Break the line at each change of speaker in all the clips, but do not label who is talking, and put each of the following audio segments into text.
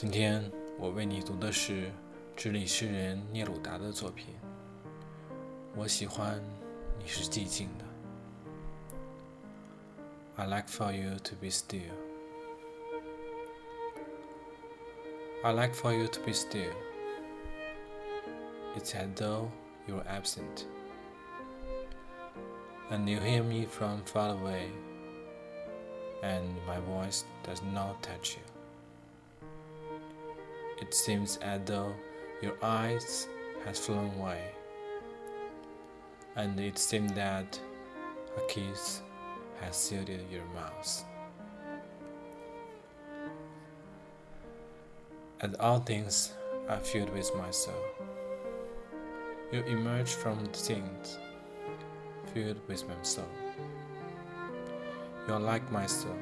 今天我为你读的是智利诗人聂鲁达的作品。我喜欢你是寂静的。I like for you to be still. I like for you to be still. It's as though you're absent, and you hear me from far away, and my voice does not touch you. It seems as though your eyes has flown away, and it seems that a kiss has sealed your mouth. And all things are filled with my soul. You emerge from things filled with my soul. You're like my soul,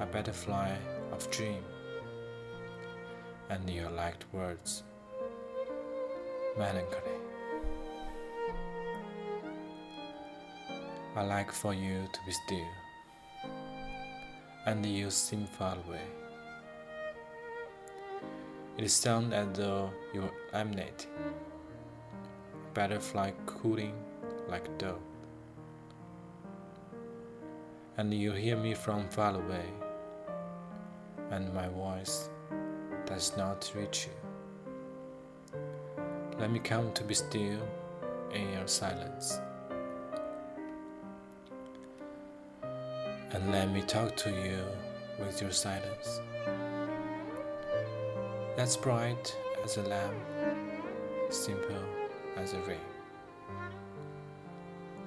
a butterfly of dream and your liked words. Melancholy. I like for you to be still, and you seem far away. It sounds as though you're emanating, a butterfly cooling like dove. And you hear me from far away, and my voice does not reach you. Let me come to be still in your silence. And let me talk to you with your silence. That's bright as a lamp, simple as a ray.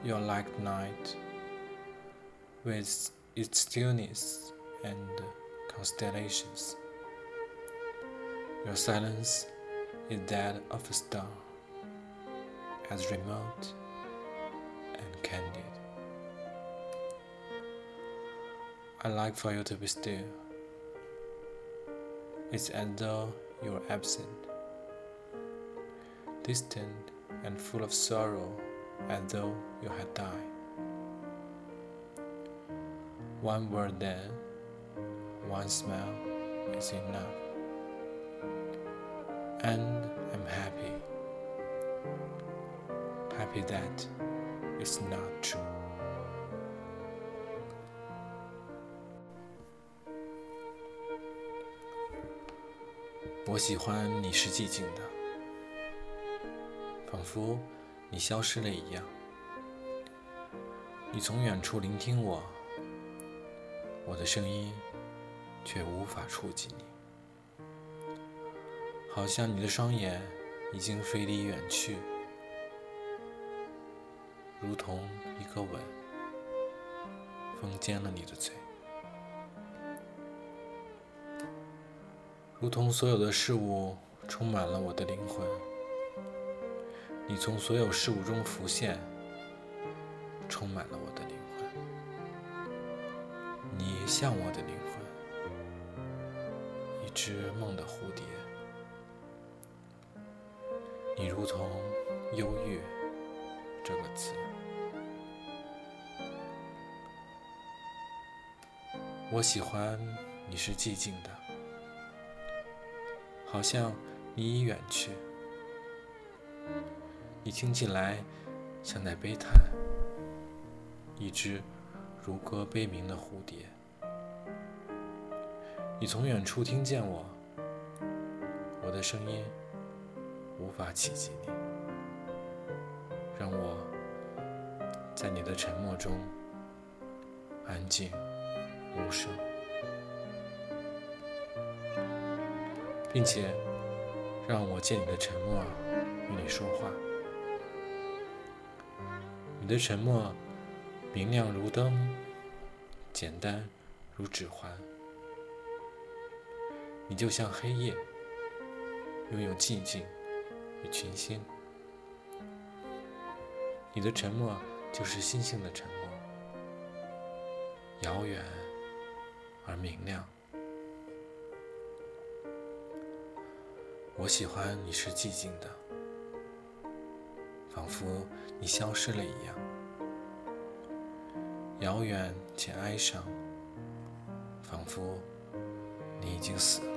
You're like night, with its stillness and constellations. Your silence is that of a star, as remote and candid. I like for you to be still. It's as though you are absent, distant and full of sorrow, as though you had died. One word then, one smile is enough and I'm happy. Happy that it's not true. 我喜欢你是寂静的，仿佛你消失了一样。你从远处聆听我，我的声音却无法触及你。好像你的双眼已经飞离远去，如同一个吻，封缄了你的嘴，如同所有的事物充满了我的灵魂。你从所有事物中浮现，充满了我的灵魂。你像我的灵魂，一只梦的蝴蝶。你如同“忧郁”这个词，我喜欢你是寂静的，好像你已远去。你听起来像在悲叹，一只如歌悲鸣的蝴蝶。你从远处听见我，我的声音。无法企及你，让我在你的沉默中安静无声，并且让我借你的沉默与你说话。你的沉默明亮如灯，简单如指环。你就像黑夜，拥有寂静。与群星，你的沉默就是星星的沉默，遥远而明亮。我喜欢你是寂静的，仿佛你消失了一样，遥远且哀伤，仿佛你已经死了。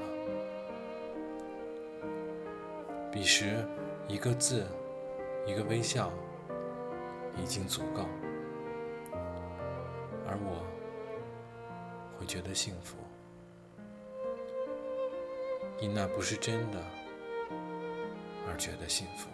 彼时，一个字，一个微笑，已经足够，而我会觉得幸福，因那不是真的而觉得幸福。